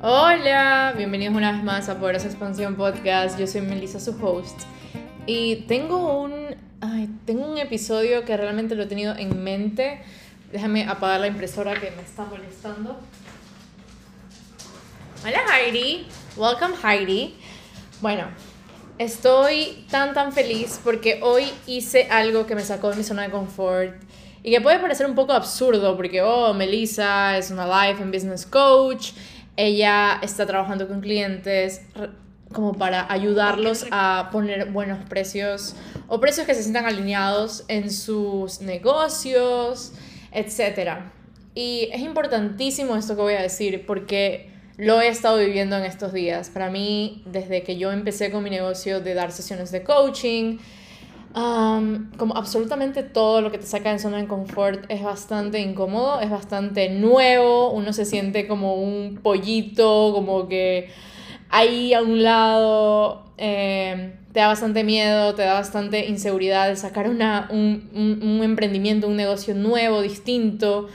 Hola, bienvenidos una vez más a Poderosa Expansión Podcast. Yo soy Melissa, su host. Y tengo un, ay, tengo un episodio que realmente lo he tenido en mente. Déjame apagar la impresora que me está molestando. Hola Heidi, welcome Heidi. Bueno, estoy tan tan feliz porque hoy hice algo que me sacó de mi zona de confort y que puede parecer un poco absurdo porque, oh, Melissa es una life and business coach, ella está trabajando con clientes como para ayudarlos a poner buenos precios o precios que se sientan alineados en sus negocios, etc. Y es importantísimo esto que voy a decir porque lo he estado viviendo en estos días. Para mí, desde que yo empecé con mi negocio de dar sesiones de coaching, como absolutamente todo lo que te saca en zona de confort es bastante incómodo, es bastante nuevo, uno se siente como un pollito, como que ahí a un lado eh, te da bastante miedo, te da bastante inseguridad sacar una, un, un, un emprendimiento, un negocio nuevo, distinto,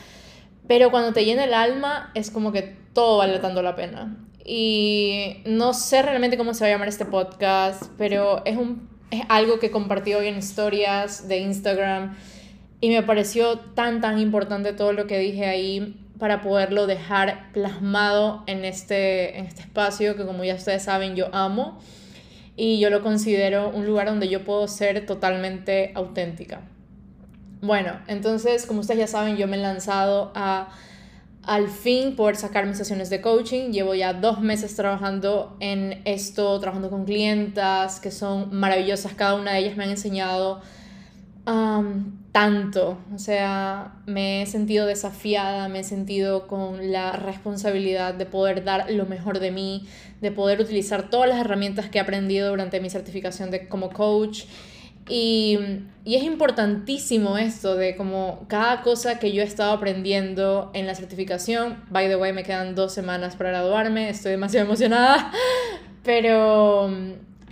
pero cuando te llena el alma es como que todo vale tanto la pena. Y no sé realmente cómo se va a llamar este podcast, pero es un es algo que compartí hoy en historias de Instagram y me pareció tan, tan importante todo lo que dije ahí para poderlo dejar plasmado en este, en este espacio que como ya ustedes saben yo amo y yo lo considero un lugar donde yo puedo ser totalmente auténtica. Bueno, entonces como ustedes ya saben yo me he lanzado a al fin poder sacar mis sesiones de coaching. Llevo ya dos meses trabajando en esto, trabajando con clientas que son maravillosas. Cada una de ellas me han enseñado tanto. O sea, me he sentido desafiada, me he sentido con la responsabilidad de poder dar lo mejor de mí, de poder utilizar todas las herramientas que he aprendido durante mi certificación de, como coach y, y, es importantísimo esto de como cada cosa que yo he estado aprendiendo en la certificación, by the way, me quedan dos semanas para graduarme, estoy demasiado emocionada, pero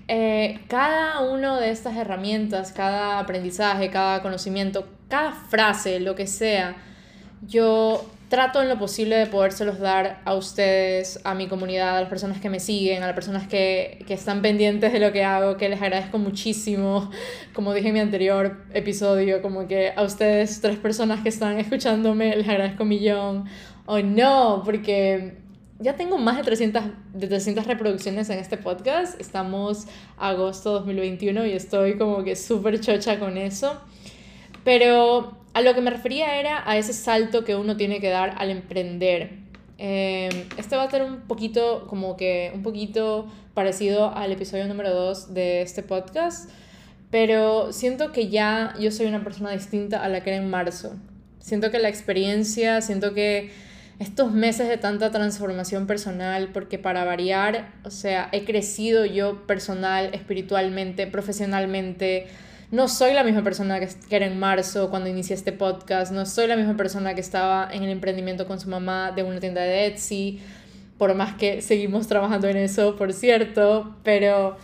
eh, cada una de estas herramientas, cada aprendizaje, cada conocimiento, cada frase, lo que sea, yo trato en lo posible de podérselos dar a ustedes, a mi comunidad, a las personas que me siguen, a las personas que, que, están pendientes de lo que hago, que les agradezco muchísimo. Como dije en mi anterior episodio, como que a ustedes, tres personas que están escuchándome, les agradezco un millón. Oh, no, porque ya tengo más de 300, de 300 reproducciones en este podcast. Estamos agosto 2021 y estoy como que súper chocha con eso. Pero a lo que me refería era a ese salto que uno tiene que dar al emprender. Em, este va a ser un poquito, como que un poquito parecido al episodio número 2 de este podcast, pero siento que ya yo soy una persona distinta a la que era en marzo. Siento que la experiencia, siento que estos meses de tanta transformación personal, porque para variar, o sea, he crecido yo personal, espiritualmente, profesionalmente, no soy la misma persona que, era en marzo cuando inicié este podcast, no soy la misma persona que estaba en el emprendimiento con su mamá de una tienda de Etsy, por más que seguimos trabajando en eso, por cierto, pero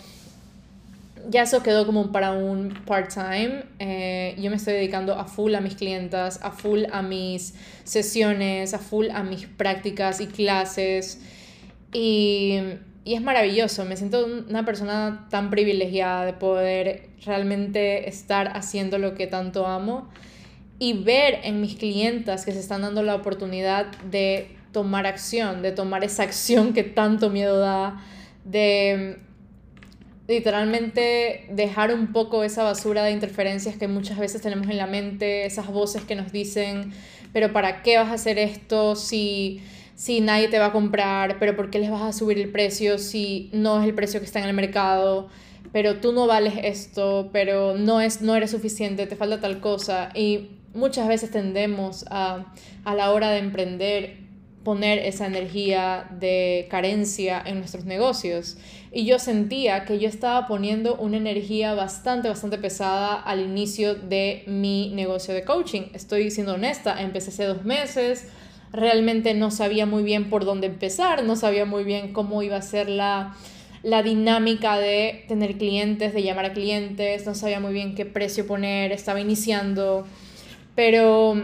ya eso quedó como para un part-time. Eh, yo me estoy dedicando a full a mis clientas, a full a mis sesiones, a full a mis prácticas y clases. Y y es maravilloso, me siento una persona tan privilegiada de poder realmente estar haciendo lo que tanto amo y ver en mis clientas que se están dando la oportunidad de tomar acción, de tomar esa acción que tanto miedo da, de literalmente dejar un poco esa basura de interferencias que muchas veces tenemos en la mente, esas voces que nos dicen, pero ¿para qué vas a hacer esto si si nadie te va a comprar, pero ¿por qué les vas a subir el precio si no es el precio que está en el mercado? Pero tú no vales esto, pero no, es, no eres suficiente, te falta tal cosa. Y muchas veces tendemos a, a la hora de emprender poner esa energía de carencia en nuestros negocios. Y yo sentía que yo estaba poniendo una energía bastante, bastante pesada al inicio de mi negocio de coaching. Estoy siendo honesta, empecé hace dos meses, realmente no sabía muy bien por dónde empezar, no sabía muy bien cómo iba a ser la, la dinámica de tener clientes, de llamar a clientes, no sabía muy bien qué precio poner, estaba iniciando, pero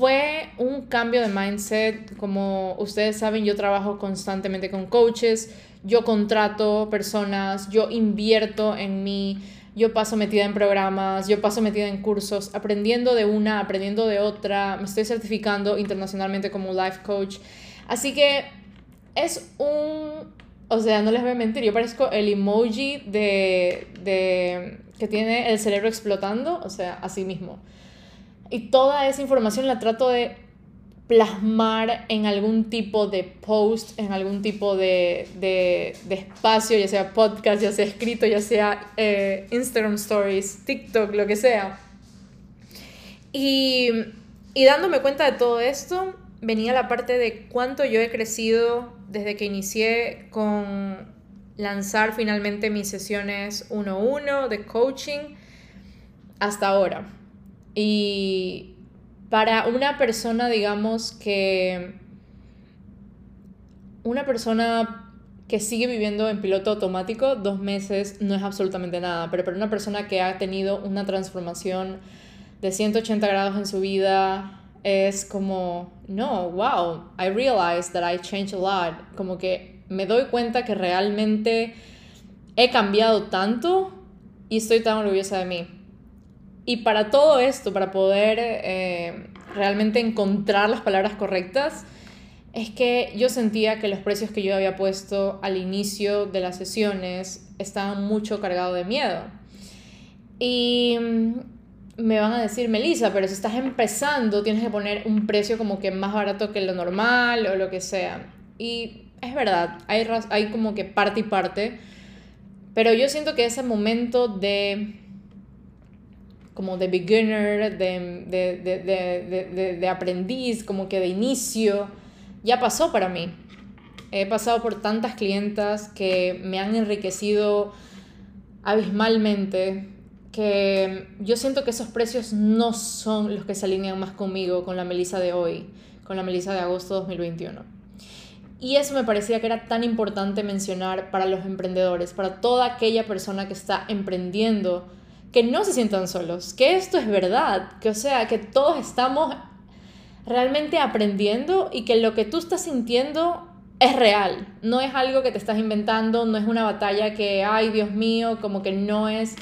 fue un cambio de mindset. Como ustedes saben, yo trabajo constantemente con coaches, yo contrato personas, yo invierto en mí, yo paso metida en programas, yo paso metida en cursos, aprendiendo de una, aprendiendo de otra, me estoy certificando internacionalmente como life coach. Así que es un, o sea, no les voy a mentir, yo parezco el emoji de, de que tiene el cerebro explotando, o sea, así mismo. Y toda esa información la trato de plasmar en algún tipo de post, en algún tipo de, de, espacio, ya sea podcast, ya sea escrito, ya sea eh, Instagram Stories, TikTok, lo que sea. Y, y dándome cuenta de todo esto, venía la parte de cuánto yo he crecido desde que inicié con lanzar finalmente mis sesiones 1-1 de coaching hasta ahora. Y para una persona, digamos, que... Una persona que sigue viviendo en piloto automático, dos meses no es absolutamente nada, pero para una persona que ha tenido una transformación de 180 grados en su vida, es como, no, wow, I realized that I changed a lot. Como que me doy cuenta que realmente he cambiado tanto y estoy tan orgullosa de mí. Y para todo esto, para poder eh, realmente encontrar las palabras correctas, es que yo sentía que los precios que yo había puesto al inicio de las sesiones estaban mucho cargados de miedo. Y mm, me van a decir, Melissa, pero si estás empezando tienes que poner un precio como que más barato que lo normal o lo que sea. Y es verdad, hay, hay como que parte y parte, pero yo siento que ese momento de como de beginner, de, de, de, aprendiz, como que de inicio, ya pasó para mí. He pasado por tantas clientas que me han enriquecido abismalmente, que yo siento que esos precios no son los que se alinean más conmigo, con la Melissa de hoy, con la Melissa de agosto 2021. Y eso me parecía que era tan importante mencionar para los emprendedores, para toda aquella persona que está emprendiendo que no se sientan solos, que esto es verdad, que o sea, que todos estamos realmente aprendiendo y que lo que tú estás sintiendo es real, no es algo que te estás inventando, no es una batalla que, ay Dios mío, como que no es,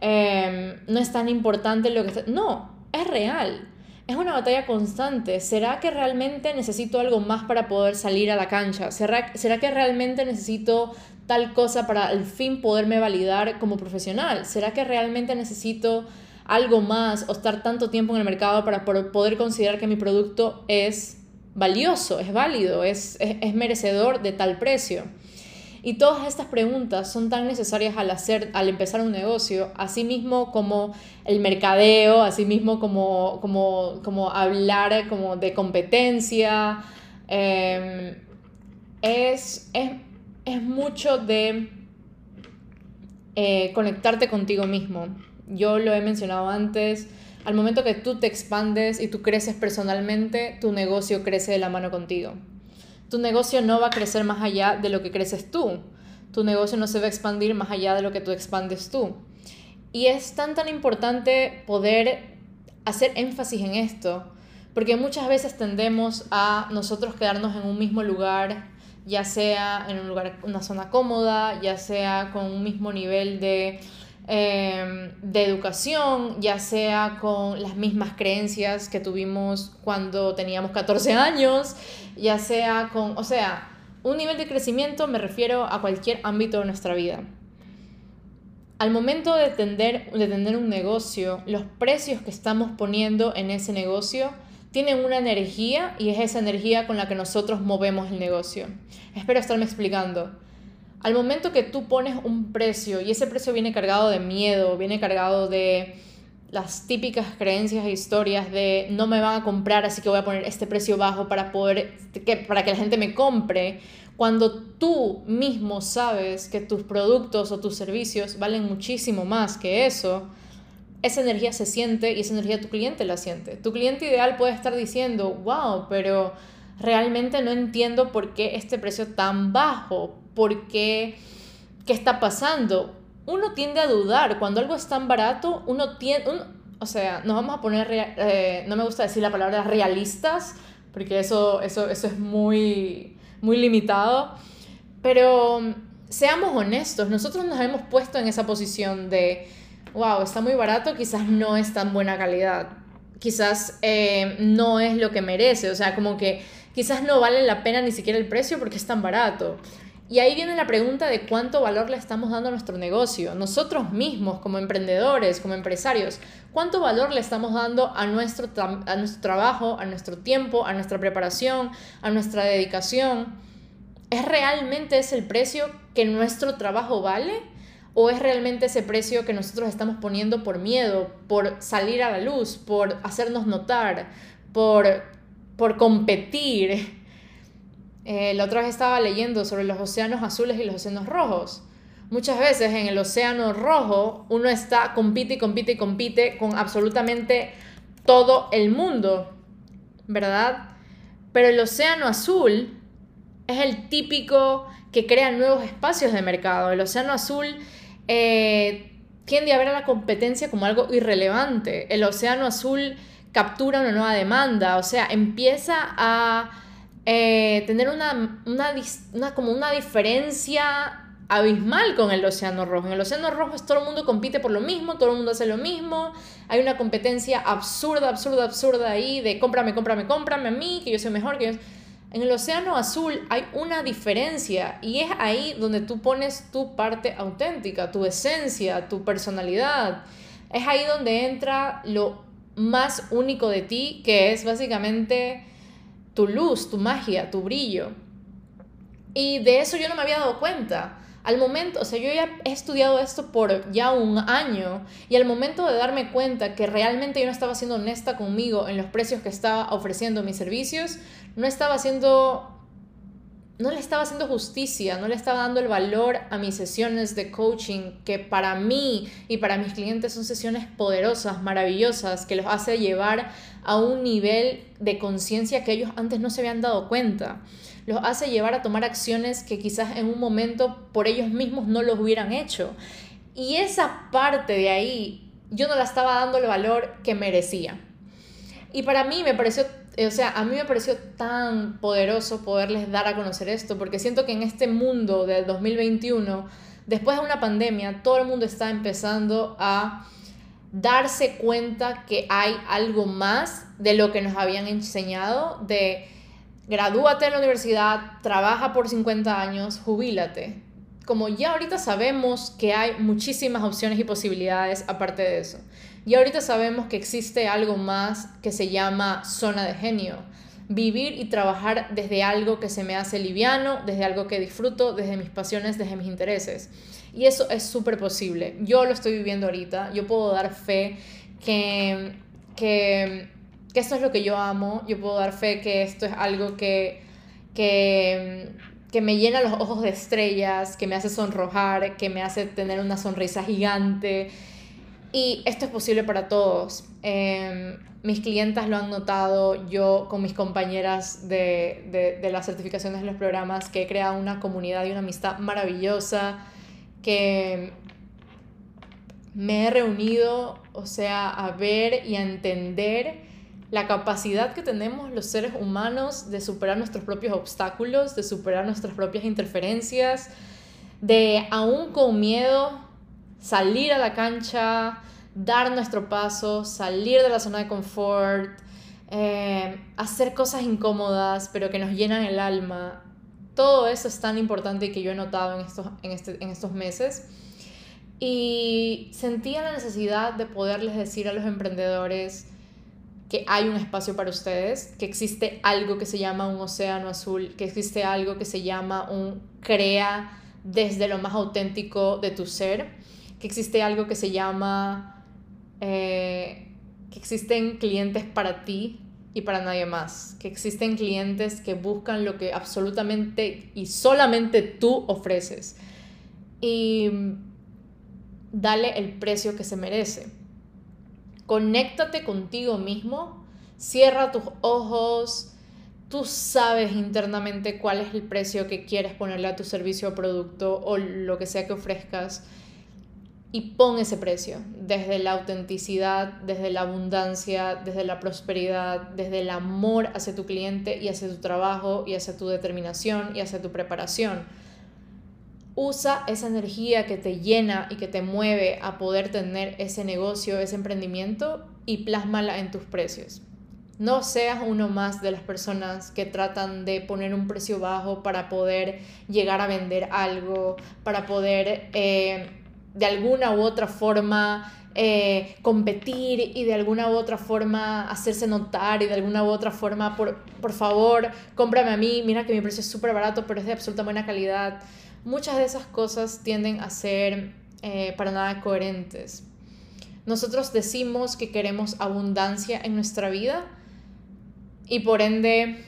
em, no es tan importante lo que... No, es real. Es una batalla constante. ¿Será que realmente necesito algo más para poder salir a la cancha? ¿Será, ¿Será que realmente necesito tal cosa para al fin poderme validar como profesional? ¿Será que realmente necesito algo más o estar tanto tiempo en el mercado para poder considerar que mi producto es valioso, es válido, es, es, merecedor de tal precio? Y todas estas preguntas son tan necesarias al, hacer, al empezar un negocio, así mismo como el mercadeo, así mismo como, como, como hablar como de competencia. Em, es, es, es mucho de eh, conectarte contigo mismo. Yo lo he mencionado antes, al momento que tú te expandes y tú creces personalmente, tu negocio crece de la mano contigo. Tu negocio no va a crecer más allá de lo que creces tú. Tu negocio no se va a expandir más allá de lo que tú expandes tú. Y es tan tan importante poder hacer énfasis en esto, porque muchas veces tendemos a nosotros quedarnos en un mismo lugar ya sea en un lugar, una zona cómoda, ya sea con un mismo nivel de, em, de educación, ya sea con las mismas creencias que tuvimos cuando teníamos 14 años, ya sea con, o sea, un nivel de crecimiento me refiero a cualquier ámbito de nuestra vida. Al momento de tender, de tener un negocio, los precios que estamos poniendo en ese negocio tienen una energía y es esa energía con la que nosotros movemos el negocio. Espero estarme explicando. Al momento que tú pones un precio y ese precio viene cargado de miedo, viene cargado de las típicas creencias e historias de no me van a comprar, así que voy a poner este precio bajo para poder que para que la gente me compre, cuando tú mismo sabes que tus productos o tus servicios valen muchísimo más que eso, esa energía se siente y esa energía tu cliente la siente. Tu cliente ideal puede estar diciendo, wow, pero realmente no entiendo por qué este precio tan bajo, por qué, qué está pasando. Uno tiende a dudar, cuando algo es tan barato, uno tiende, o sea, nos vamos a poner, eh, no me gusta decir la palabra realistas, porque eso, eso, eso es muy, muy limitado, pero seamos honestos, nosotros nos hemos puesto en esa posición de, wow, está muy barato, quizás no es tan buena calidad, quizás eh, no es lo que merece, o sea, como que quizás no vale la pena ni siquiera el precio porque es tan barato. Y ahí viene la pregunta de cuánto valor le estamos dando a nuestro negocio. Nosotros mismos, como emprendedores, como empresarios, cuánto valor le estamos dando a nuestro, a nuestro trabajo, a nuestro tiempo, a nuestra preparación, a nuestra dedicación. ¿Es realmente ese el precio que nuestro trabajo vale? ¿O es realmente ese precio que nosotros estamos poniendo por miedo, por salir a la luz, por hacernos notar, por, por competir? Eh, la otra vez estaba leyendo sobre los océanos azules y los océanos rojos. Muchas veces en el océano rojo uno está, compite y compite y compite con absolutamente todo el mundo, ¿verdad? Pero el océano azul es el típico que crea nuevos espacios de mercado. El océano azul eh, tiende a ver a la competencia como algo irrelevante. El océano azul captura una nueva demanda, o sea, empieza a eh, tener una, una, como una diferencia abismal con el océano rojo. En el océano rojo todo el mundo compite por lo mismo, todo el mundo hace lo mismo, hay una competencia absurda, absurda, absurda ahí de cómprame, cómprame, cómprame a mí, que yo soy mejor, que En el océano azul hay una diferencia y es ahí donde tú pones tu parte auténtica, tu esencia, tu personalidad. Es ahí donde entra lo más único de ti, que es básicamente tu luz, tu magia, tu brillo. Y de eso yo no me había dado cuenta. Al momento, o sea, yo ya he estudiado esto por ya un año y al momento de darme cuenta que realmente yo no estaba siendo honesta conmigo en los precios que estaba ofreciendo mis servicios, no estaba haciendo no le estaba haciendo justicia, no le estaba dando el valor a mis sesiones de coaching, que para mí y para mis clientes son sesiones poderosas, maravillosas, que los hace llevar a un nivel de conciencia que ellos antes no se habían dado cuenta. Los hace llevar a tomar acciones que quizás en un momento por ellos mismos no los hubieran hecho. Y esa parte de ahí yo no la estaba dando el valor que merecía. Y para mí me pareció o sea, a mí me pareció tan poderoso poderles dar a conocer esto, porque siento que en este mundo del 2021, después de una pandemia, todo el mundo está empezando a darse cuenta que hay algo más de lo que nos habían enseñado, de gradúate en la universidad, trabaja por 50 años, jubílate. Como ya ahorita sabemos que hay muchísimas opciones y posibilidades aparte de eso. Y ahorita sabemos que existe algo más que se llama zona de genio. Vivir y trabajar desde algo que se me hace liviano, desde algo que disfruto, desde mis pasiones, desde mis intereses. Y eso es súper posible. Yo lo estoy viviendo ahorita. Yo puedo dar fe que, que, que esto es lo que yo amo. Yo puedo dar fe que esto es algo que, que, que me llena los ojos de estrellas, que me hace sonrojar, que me hace tener una sonrisa gigante y esto es posible para todos. Em, mis clientas lo han notado, yo con mis compañeras de, de, de, las certificaciones de los programas, que he creado una comunidad y una amistad maravillosa, que me he reunido, o sea, a ver y a entender la capacidad que tenemos los seres humanos de superar nuestros propios obstáculos, de superar nuestras propias interferencias, de aún con miedo salir a la cancha, dar nuestro paso, salir de la zona de confort, eh, hacer cosas incómodas, pero que nos llenan el alma. Todo eso es tan importante que yo he notado en estos, en, este, en estos meses. Y sentía la necesidad de poderles decir a los emprendedores que hay un espacio para ustedes, que existe algo que se llama un océano azul, que existe algo que se llama un crea desde lo más auténtico de tu ser, que existe algo que se llama eh, que existen clientes para ti y para nadie más, que existen clientes que buscan lo que absolutamente y solamente tú ofreces. Y dale el precio que se merece. Conéctate contigo mismo, cierra tus ojos, tú sabes internamente cuál es el precio que quieres ponerle a tu servicio o producto o lo que sea que ofrezcas y pon ese precio, desde la autenticidad, desde la abundancia, desde la prosperidad, desde el amor hacia tu cliente y hacia tu trabajo y hacia tu determinación y hacia tu preparación. Usa esa energía que te llena y que te mueve a poder tener ese negocio, ese emprendimiento y plásmala en tus precios. No seas uno más de las personas que tratan de poner un precio bajo para poder llegar a vender algo, para poder eh, de alguna u otra forma eh, competir y de alguna u otra forma hacerse notar y de alguna u otra forma, por, por favor, cómprame a mí, mira que mi precio es súper barato, pero es de absoluta buena calidad. Muchas de esas cosas tienden a ser eh, para nada coherentes. Nosotros decimos que queremos abundancia en nuestra vida, y por ende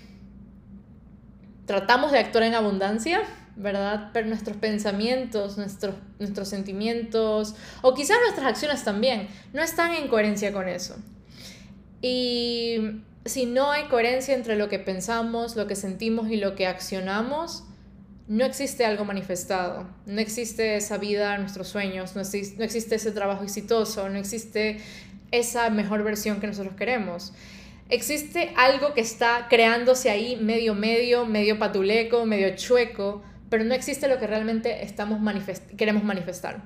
tratamos de actuar en abundancia, ¿verdad? Pero nuestros pensamientos, nuestros, nuestros sentimientos o quizás nuestras acciones también no están en coherencia con eso. Y si no hay coherencia entre lo que pensamos, lo que sentimos y lo que accionamos, no existe algo manifestado, no existe esa vida, nuestros sueños, no existe, no existe ese trabajo exitoso, no existe esa mejor versión que nosotros queremos existe algo que está creándose ahí medio medio, medio patuleco, medio chueco, pero no existe lo que realmente estamos queremos manifestar.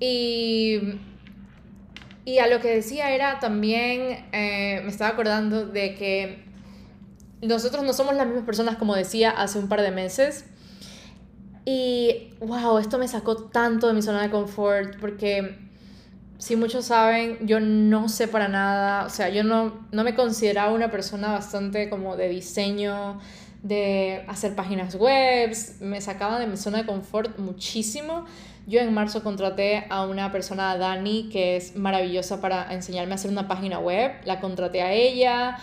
Y, y a lo que decía era también, eh, me estaba acordando de que nosotros no somos las mismas personas como decía hace un par de meses. Y wow, esto me sacó tanto de mi zona de confort porque si muchos saben, yo no sé para nada, o sea, yo no, no me consideraba una persona bastante como de diseño, de hacer páginas web, me sacaba de mi zona de confort muchísimo. Yo en marzo contraté a una persona, Dani, que es maravillosa para enseñarme a hacer una página web. La contraté a ella,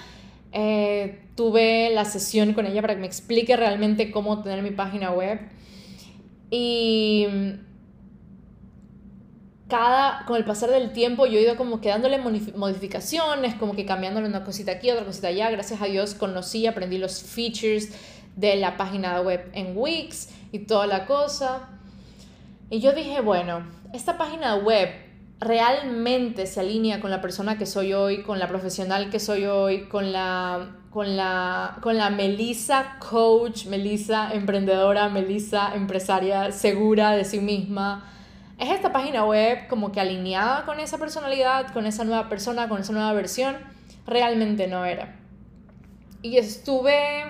eh, tuve la sesión con ella para que me explique realmente cómo tener mi página web. Y cada, con el pasar del tiempo yo he ido como que dándole modificaciones, como que cambiándole una cosita aquí, otra cosita allá. Gracias a Dios conocí, aprendí los features de la página web en Wix y toda la cosa. Y yo dije, bueno, esta página web realmente se alinea con la persona que soy hoy, con la profesional que soy hoy, con la con la con la Melissa coach, Melissa emprendedora, Melissa empresaria segura de sí misma ¿Es esta página web como que alineada con esa personalidad, con esa nueva persona, con esa nueva versión? Realmente no era. Y estuve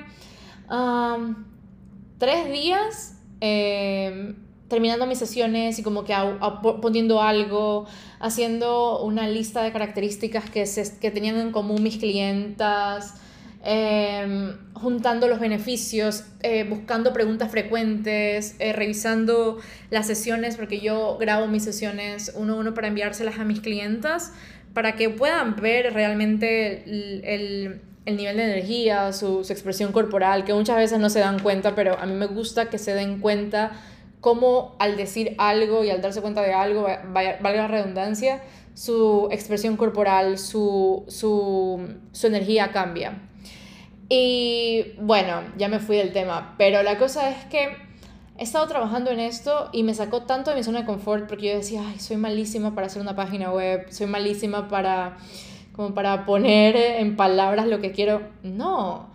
tres días em, terminando mis sesiones y como que poniendo algo, haciendo una lista de características que, se, que tenían en común mis clientas, Em, juntando los beneficios, eh, buscando preguntas frecuentes, eh, revisando las sesiones, porque yo grabo mis sesiones uno a uno para enviárselas a mis clientas, para que puedan ver realmente el, el, nivel de energía, su, su, expresión corporal, que muchas veces no se dan cuenta, pero a mí me gusta que se den cuenta cómo al decir algo y al darse cuenta de algo, valga la redundancia, su expresión corporal, su, su, su energía cambia. Y bueno, ya me fui del tema, pero la cosa es que he estado trabajando en esto y me sacó tanto de mi zona de confort porque yo decía, ay, soy malísima para hacer una página web, soy malísima para como para poner en palabras lo que quiero. No,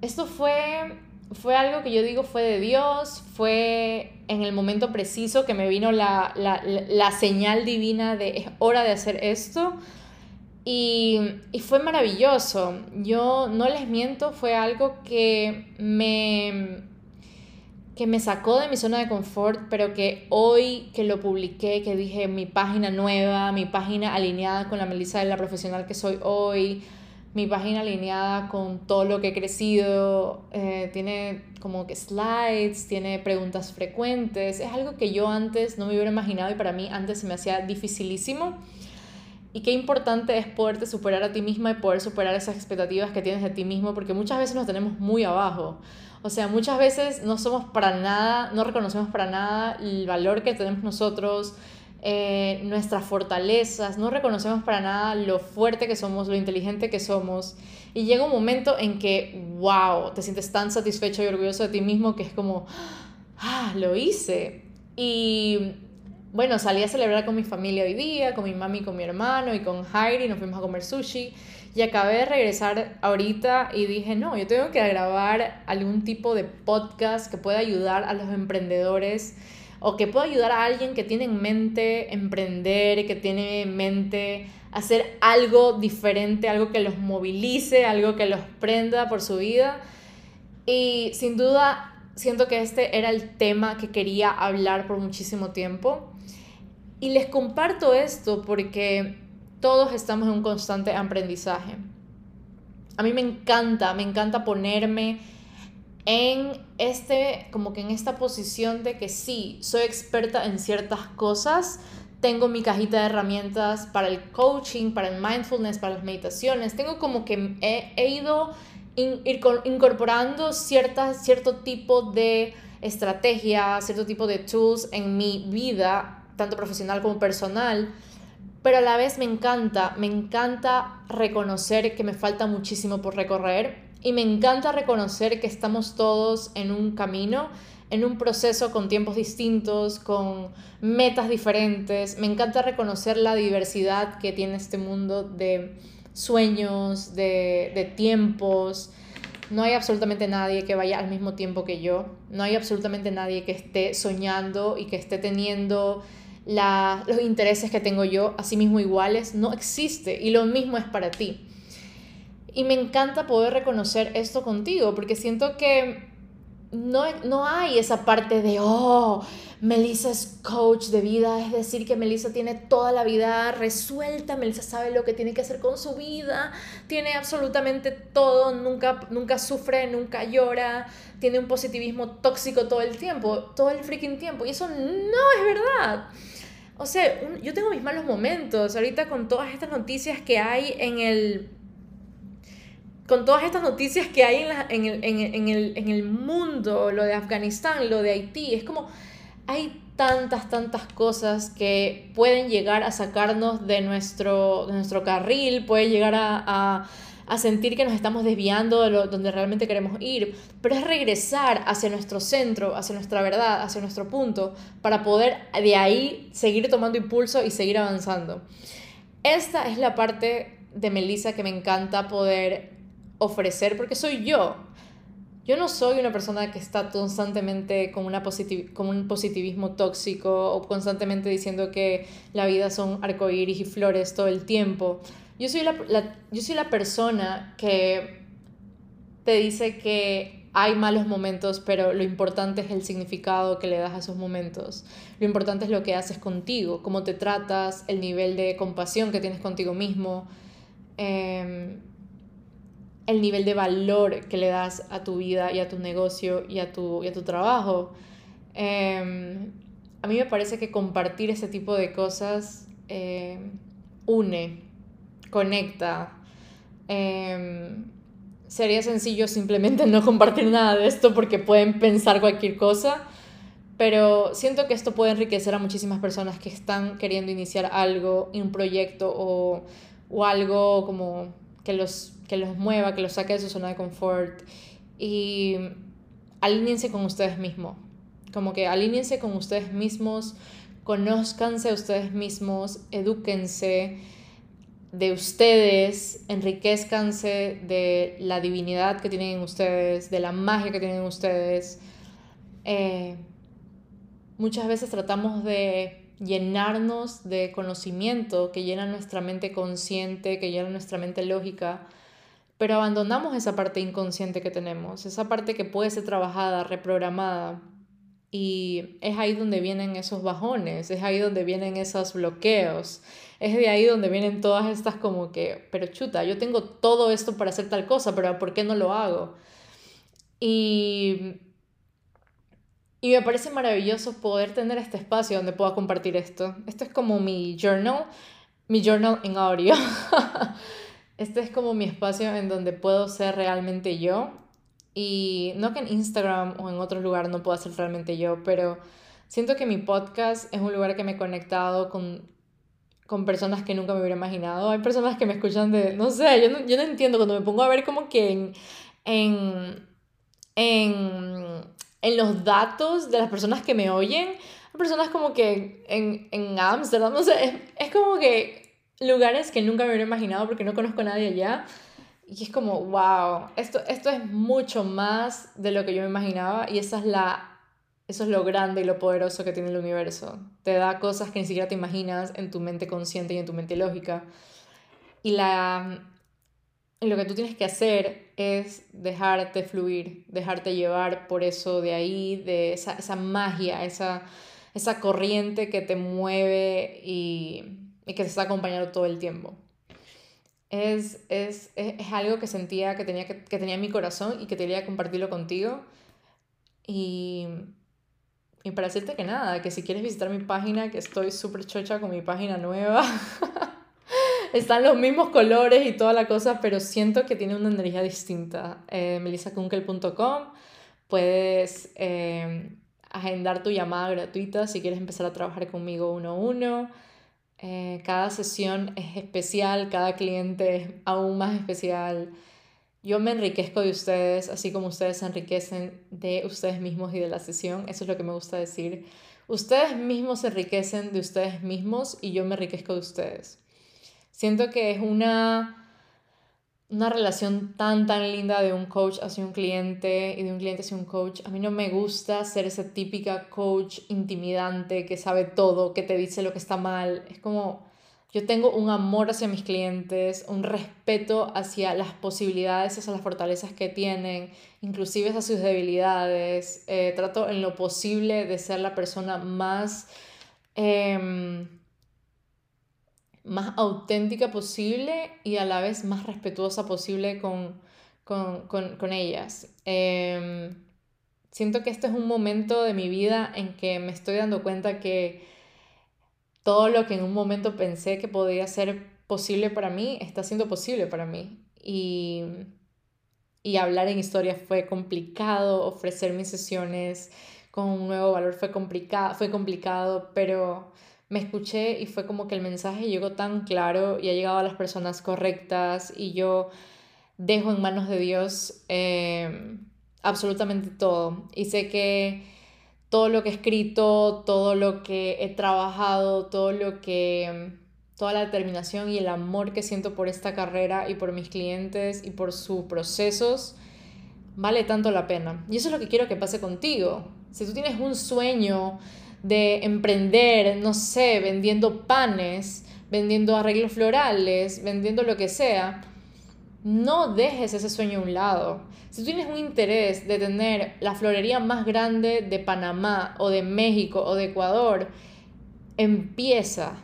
esto fue fue algo que yo digo fue de Dios, fue en el momento preciso que me vino la, la, la señal divina de es hora de hacer esto y, fue maravilloso. Yo no les miento, fue algo que me, que me sacó de mi zona de confort, pero que hoy que lo publiqué, que dije mi página nueva, mi página alineada con la Melissa de la profesional que soy hoy, mi página alineada con todo lo que he crecido, eh, tiene como que slides, tiene preguntas frecuentes, es algo que yo antes no me hubiera imaginado y para mí antes se me hacía dificilísimo. Y qué importante es poderte superar a ti misma y poder superar esas expectativas que tienes de ti mismo, porque muchas veces nos tenemos muy abajo. O sea, muchas veces no somos para nada, no reconocemos para nada el valor que tenemos nosotros, eh, nuestras fortalezas, no reconocemos para nada lo fuerte que somos, lo inteligente que somos. Y llega un momento en que, wow, te sientes tan satisfecho y orgulloso de ti mismo que es como, ah, lo hice. Y bueno, salí a celebrar con mi familia hoy día, con mi mami, con mi hermano y con Heidi, nos fuimos a comer sushi. Y acabé de regresar ahorita y dije, no, yo tengo que grabar algún tipo de podcast que pueda ayudar a los emprendedores o que pueda ayudar a alguien que tiene en mente emprender, que tiene en mente hacer algo diferente, algo que los movilice, algo que los prenda por su vida. Y sin duda siento que este era el tema que quería hablar por muchísimo tiempo. Y les comparto esto porque todos estamos en un constante aprendizaje. A mí me encanta, me encanta ponerme en este, como que en esta posición de que sí, soy experta en ciertas cosas, tengo mi cajita de herramientas para el coaching, para el mindfulness, para las meditaciones, tengo como que he, ido incorporando ciertas, cierto tipo de estrategia, cierto tipo de tools en mi vida, tanto profesional como personal, pero a la vez me encanta, me encanta reconocer que me falta muchísimo por recorrer y me encanta reconocer que estamos todos en un camino, en un proceso con tiempos distintos, con metas diferentes. Me encanta reconocer la diversidad que tiene este mundo de sueños, de, de tiempos. No hay absolutamente nadie que vaya al mismo tiempo que yo. No hay absolutamente nadie que esté soñando y que esté teniendo los intereses que tengo yo, así mismo iguales, no existe. Y lo mismo es para ti. Y me encanta poder reconocer esto contigo, porque siento que no, no hay esa parte de, oh, Melissa es coach de vida, es decir, que Melissa tiene toda la vida resuelta, Melissa sabe lo que tiene que hacer con su vida, tiene absolutamente todo, nunca, nunca sufre, nunca llora, tiene un positivismo tóxico todo el tiempo, todo el freaking tiempo, y eso no es verdad. O sea, yo tengo mis malos momentos, ahorita con todas estas noticias que hay en el con todas estas noticias que hay en, el, en, el, en, el, mundo, lo de Afganistán, lo de Haití, es como hay tantas, tantas cosas que pueden llegar a sacarnos de nuestro, de nuestro carril, puede llegar a, sentir que nos estamos desviando de lo, donde realmente queremos ir, pero es regresar hacia nuestro centro, hacia nuestra verdad, hacia nuestro punto, para poder de ahí seguir tomando impulso y seguir avanzando. Esta es la parte de Melissa que me encanta poder ofrecer porque soy yo. Yo no soy una persona que está constantemente con, una con un positivismo tóxico o constantemente diciendo que la vida son arcoíris y flores todo el tiempo. Yo soy la, yo soy la persona que te dice que hay malos momentos, pero lo importante es el significado que le das a esos momentos. Lo importante es lo que haces contigo, cómo te tratas, el nivel de compasión que tienes contigo mismo. Eh, el nivel de valor que le das a tu vida y a tu negocio y a tu, y a tu trabajo. Em, a mí me parece que compartir ese tipo de cosas em, une, conecta. Em, sería sencillo simplemente no compartir nada de esto porque pueden pensar cualquier cosa, pero siento que esto puede enriquecer a muchísimas personas que están queriendo iniciar algo, un proyecto o, o algo como que los que los mueva, que los saque de su zona de confort y alíñense con ustedes mismos. Como que alíñense con ustedes mismos, conózcanse a ustedes mismos, edúquense de ustedes, enriquezcanse de la divinidad que tienen en ustedes, de la magia que tienen en ustedes. Eh, muchas veces tratamos de llenarnos de conocimiento que llena nuestra mente consciente, que llena nuestra mente lógica, pero abandonamos esa parte inconsciente que tenemos, esa parte que puede ser trabajada, reprogramada. Y es ahí donde vienen esos bajones, es ahí donde vienen esos bloqueos, es de ahí donde vienen todas estas como que, pero chuta, yo tengo todo esto para hacer tal cosa, pero ¿por qué no lo hago? Y, y me parece maravilloso poder tener este espacio donde pueda compartir esto. Esto es como mi journal, mi journal en audio. este es como mi espacio en donde puedo ser realmente yo. Y no que en Instagram o en otro lugar no pueda ser realmente yo, pero siento que mi podcast es un lugar que me he conectado con, con personas que nunca me hubiera imaginado. Hay personas que me escuchan de, no sé, yo no, yo no entiendo, cuando me pongo a ver como que en, en, en, en los datos de las personas que me oyen, personas como que en, en no sé, es, es como que lugares que nunca me hubiera imaginado porque no conozco a nadie allá. Y es como, wow, esto, esto es mucho más de lo que yo me imaginaba y esa es la, eso es lo grande y lo poderoso que tiene el universo. Te da cosas que ni siquiera te imaginas en tu mente consciente y en tu mente lógica. Y la, lo que tú tienes que hacer es dejarte fluir, dejarte llevar por eso de ahí, de esa, esa magia, esa, esa corriente que te mueve y, y que te está acompañando todo el tiempo es, es, es, algo que sentía que tenía, que, que, tenía en mi corazón y que quería compartirlo contigo. Y, y para decirte que nada, que si quieres visitar mi página, que estoy súper chocha con mi página nueva. Están los mismos colores y toda la cosa, pero siento que tiene una energía distinta. Eh, melisakunkel.com puedes eh, agendar tu llamada gratuita si quieres empezar a trabajar conmigo uno a uno. Eh, cada sesión es especial, cada cliente es aún más especial. Yo me enriquezco de ustedes, así como ustedes se enriquecen de ustedes mismos y de la sesión. Eso es lo que me gusta decir. Ustedes mismos se enriquecen de ustedes mismos y yo me enriquezco de ustedes. Siento que es una una relación tan, tan linda de un coach hacia un cliente y de un cliente hacia un coach. A mí no me gusta ser esa típica coach intimidante que sabe todo, que te dice lo que está mal. Es como, yo tengo un amor hacia mis clientes, un respeto hacia las posibilidades, hacia las fortalezas que tienen, inclusive hacia sus debilidades. Eh, trato en lo posible de ser la persona más... Eh, más auténtica posible y a la vez más respetuosa posible con, con, con, con ellas. Em, siento que este es un momento de mi vida en que me estoy dando cuenta que todo lo que en un momento pensé que podía ser posible para mí, está siendo posible para mí. Y, y hablar en historia fue complicado, ofrecer mis sesiones con un nuevo valor fue complicado, fue complicado pero me escuché y fue como que el mensaje llegó tan claro y ha llegado a las personas correctas y yo dejo en manos de Dios eh, absolutamente todo. Y sé que todo lo que he escrito, todo lo que he trabajado, todo lo que toda la determinación y el amor que siento por esta carrera y por mis clientes y por sus procesos vale tanto la pena. Y eso es lo que quiero que pase contigo. Si tú tienes un sueño de emprender, no sé, vendiendo panes, vendiendo arreglos florales, vendiendo lo que sea, no dejes ese sueño a un lado. Si tú tienes un interés de tener la florería más grande de Panamá o de México o de Ecuador, empieza.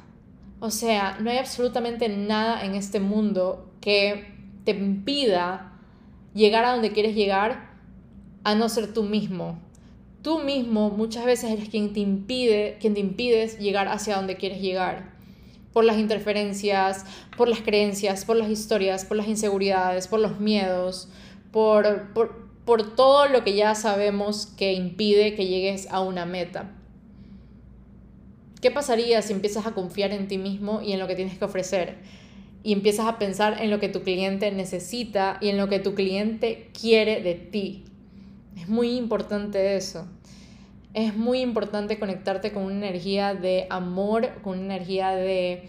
O sea, no hay absolutamente nada en este mundo que te impida llegar a donde quieres llegar a no ser tú mismo tú mismo muchas veces eres quien te impide, quien te impides llegar hacia donde quieres llegar. Por las interferencias, por las creencias, por las historias, por las inseguridades, por los miedos, por, por, por todo lo que ya sabemos que impide que llegues a una meta. ¿Qué pasaría si empiezas a confiar en ti mismo y en lo que tienes que ofrecer? Y empiezas a pensar en lo que tu cliente necesita y en lo que tu cliente quiere de ti. Es muy importante eso es muy importante conectarte con una energía de amor, con una energía de,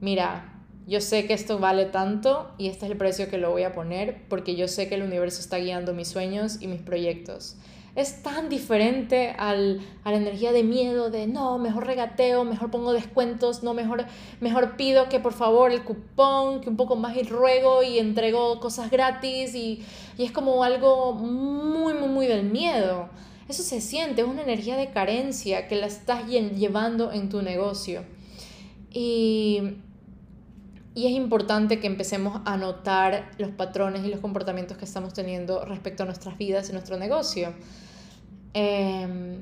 mira, yo sé que esto vale tanto y este es el precio que lo voy a poner porque yo sé que el universo está guiando mis sueños y mis proyectos. Es tan diferente al, a la energía de miedo, de no, mejor regateo, mejor pongo descuentos, no, mejor, mejor pido que por favor el cupón, que un poco más y ruego y entrego cosas gratis y, y es como algo muy, muy, muy del miedo. Eso se siente, es una energía de carencia que la estás llevando en tu negocio. Y, y es importante que empecemos a notar los patrones y los comportamientos que estamos teniendo respecto a nuestras vidas y nuestro negocio. Em,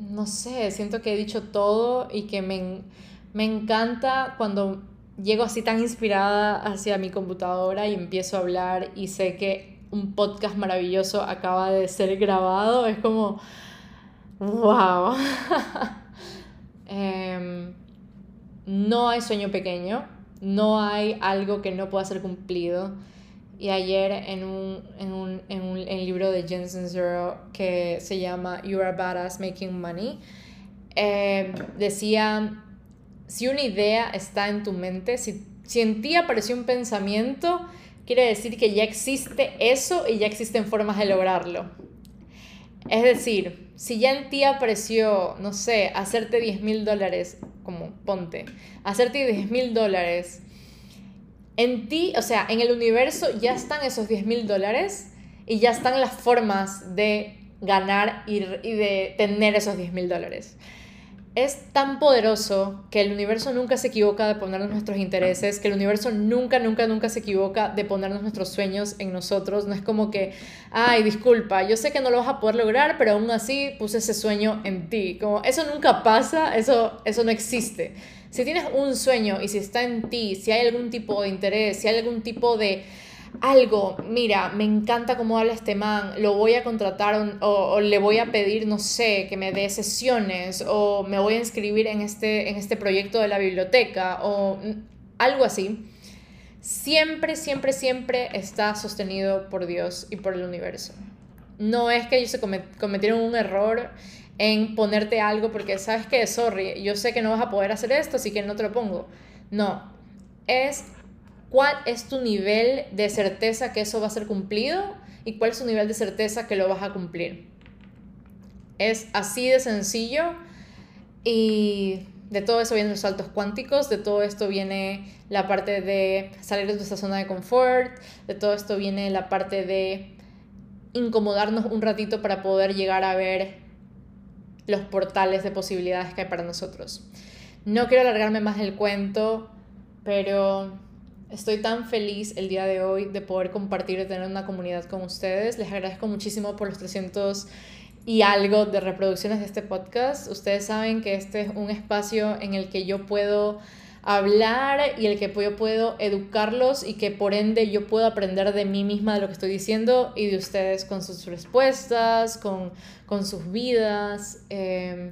no sé, siento que he dicho todo y que me, me encanta cuando llego así tan inspirada hacia mi computadora y empiezo a hablar y sé que un podcast maravilloso acaba de ser grabado, es como, wow. Em, no hay sueño pequeño, no hay algo que no pueda ser cumplido. Y ayer en un, en un, en un libro de Jensen Zero que se llama You're a Badass Making Money, eh, decía, si una idea está en tu mente, si, si en ti apareció un pensamiento, quiere decir que ya existe eso y ya existen formas de lograrlo. Es decir, si ya en ti apareció, no sé, hacerte 10 mil dólares, como ponte, hacerte 10 mil dólares, en ti, o sea, en el universo ya están esos 10 mil dólares y ya están las formas de ganar y, y de tener esos 10 mil dólares es tan poderoso que el universo nunca se equivoca de ponernos nuestros intereses, que el universo nunca, nunca, nunca se equivoca de ponernos nuestros sueños en nosotros. No es como que, ay, disculpa, yo sé que no lo vas a poder lograr, pero aún así puse ese sueño en ti. Como eso nunca pasa, eso, eso no existe. Si tienes un sueño y si está en ti, si hay algún tipo de interés, si hay algún tipo de algo, mira, me encanta cómo habla este man, lo voy a contratar o, le voy a pedir, no sé, que me dé sesiones o me voy a inscribir en este, en este proyecto de la biblioteca o algo así, siempre, siempre, siempre está sostenido por Dios y por el universo. No es que ellos se cometieron un error en ponerte algo porque sabes que, sorry, yo sé que no vas a poder hacer esto, así que no te lo pongo. No, es cuál es tu nivel de certeza que eso va a ser cumplido y cuál es tu nivel de certeza que lo vas a cumplir. Es así de sencillo y de todo eso vienen los saltos cuánticos, de todo esto viene la parte de salir de nuestra zona de confort, de todo esto viene la parte de incomodarnos un ratito para poder llegar a ver los portales de posibilidades que hay para nosotros. No quiero alargarme más el cuento, pero Estoy tan feliz el día de hoy de poder compartir y tener una comunidad con ustedes. Les agradezco muchísimo por los 300 y algo de reproducciones de este podcast. Ustedes saben que este es un espacio en el que yo puedo hablar y el que yo puedo educarlos y que por ende yo puedo aprender de mí misma de lo que estoy diciendo y de ustedes con sus respuestas, con, con sus vidas. Eh,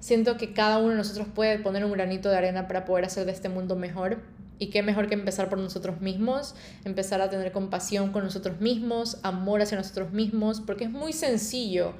siento que cada uno de nosotros puede poner un granito de arena para poder hacer de este mundo mejor. Y qué mejor que empezar por nosotros mismos, empezar a tener compasión con nosotros mismos, amor hacia nosotros mismos, porque es muy sencillo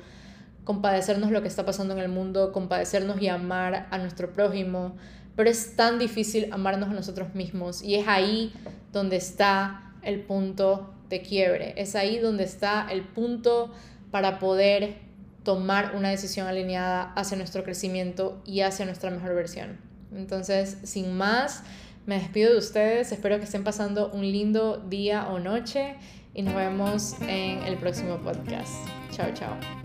compadecernos lo que está pasando en el mundo, compadecernos y amar a nuestro prójimo, pero es tan difícil amarnos a nosotros mismos y es ahí donde está el punto de quiebre, es ahí donde está el punto para poder tomar una decisión alineada hacia nuestro crecimiento y hacia nuestra mejor versión. Entonces, sin más, me despido de ustedes, espero que estén pasando un lindo día o noche y nos vemos en el próximo podcast. Chao, chao.